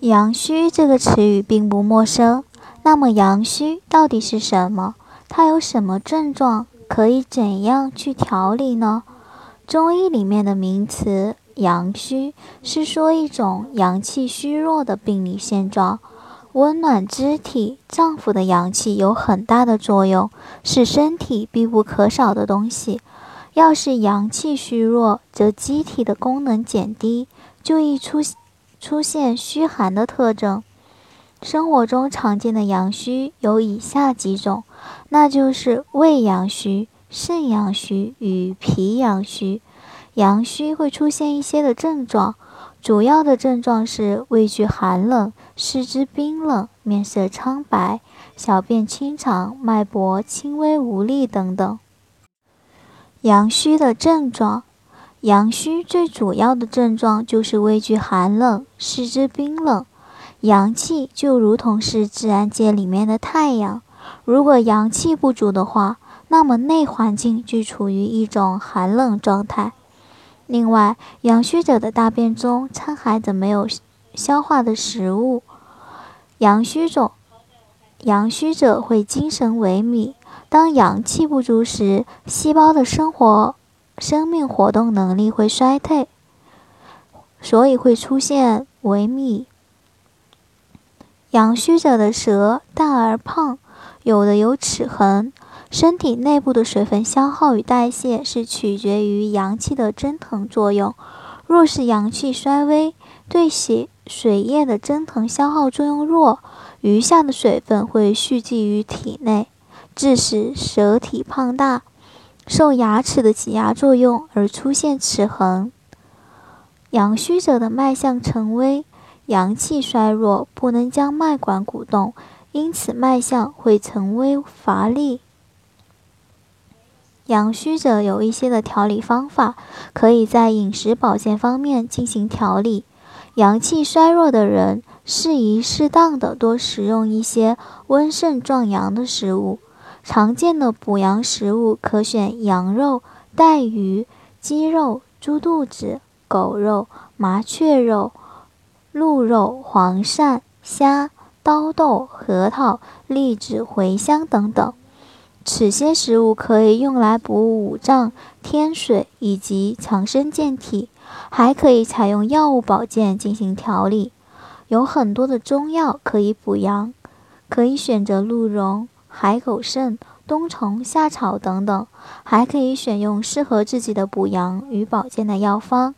阳虚这个词语并不陌生，那么阳虚到底是什么？它有什么症状？可以怎样去调理呢？中医里面的名词“阳虚”是说一种阳气虚弱的病理现状。温暖肢体脏腑的阳气有很大的作用，是身体必不可少的东西。要是阳气虚弱，则机体的功能减低，就易出现。出现虚寒的特征，生活中常见的阳虚有以下几种，那就是胃阳虚、肾阳虚与脾阳虚。阳虚会出现一些的症状，主要的症状是畏惧寒冷、四肢冰冷、面色苍白、小便清长、脉搏轻微无力等等。阳虚的症状。阳虚最主要的症状就是畏惧寒冷、四肢冰冷。阳气就如同是自然界里面的太阳，如果阳气不足的话，那么内环境就处于一种寒冷状态。另外，阳虚者的大便中掺含着没有消化的食物，阳虚者阳虚者会精神萎靡。当阳气不足时，细胞的生活。生命活动能力会衰退，所以会出现萎靡。阳虚者的舌淡而胖，有的有齿痕。身体内部的水分消耗与代谢是取决于阳气的蒸腾作用。若是阳气衰微，对血水液的蒸腾消耗作用弱，余下的水分会蓄积于体内，致使舌体胖大。受牙齿的挤压作用而出现齿痕。阳虚者的脉象沉微，阳气衰弱，不能将脉管鼓动，因此脉象会沉微乏力。阳虚者有一些的调理方法，可以在饮食保健方面进行调理。阳气衰弱的人，适宜适当的多食用一些温肾壮阳的食物。常见的补阳食物可选羊肉、带鱼、鸡肉、猪肚子、狗肉、麻雀肉、鹿肉、黄鳝、虾、刀豆、核桃、栗子、茴香等等。此些食物可以用来补五脏、添水以及强身健体，还可以采用药物保健进行调理。有很多的中药可以补阳，可以选择鹿茸。海狗肾、冬虫夏草等等，还可以选用适合自己的补阳与保健的药方。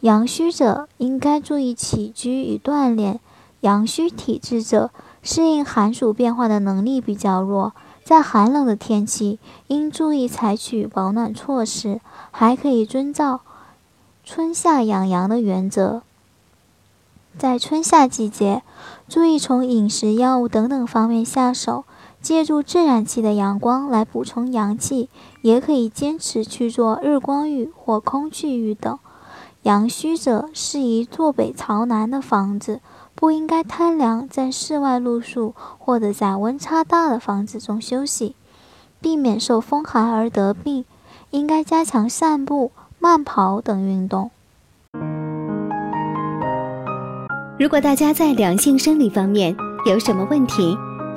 阳虚者应该注意起居与锻炼。阳虚体质者适应寒暑变化的能力比较弱，在寒冷的天气应注意采取保暖措施，还可以遵照春夏养阳的原则。在春夏季节，注意从饮食、药物等等方面下手。借助自然气的阳光来补充阳气，也可以坚持去做日光浴或空气浴等。阳虚者适宜坐北朝南的房子，不应该贪凉，在室外露宿或者在温差大的房子中休息，避免受风寒而得病。应该加强散步、慢跑等运动。如果大家在两性生理方面有什么问题，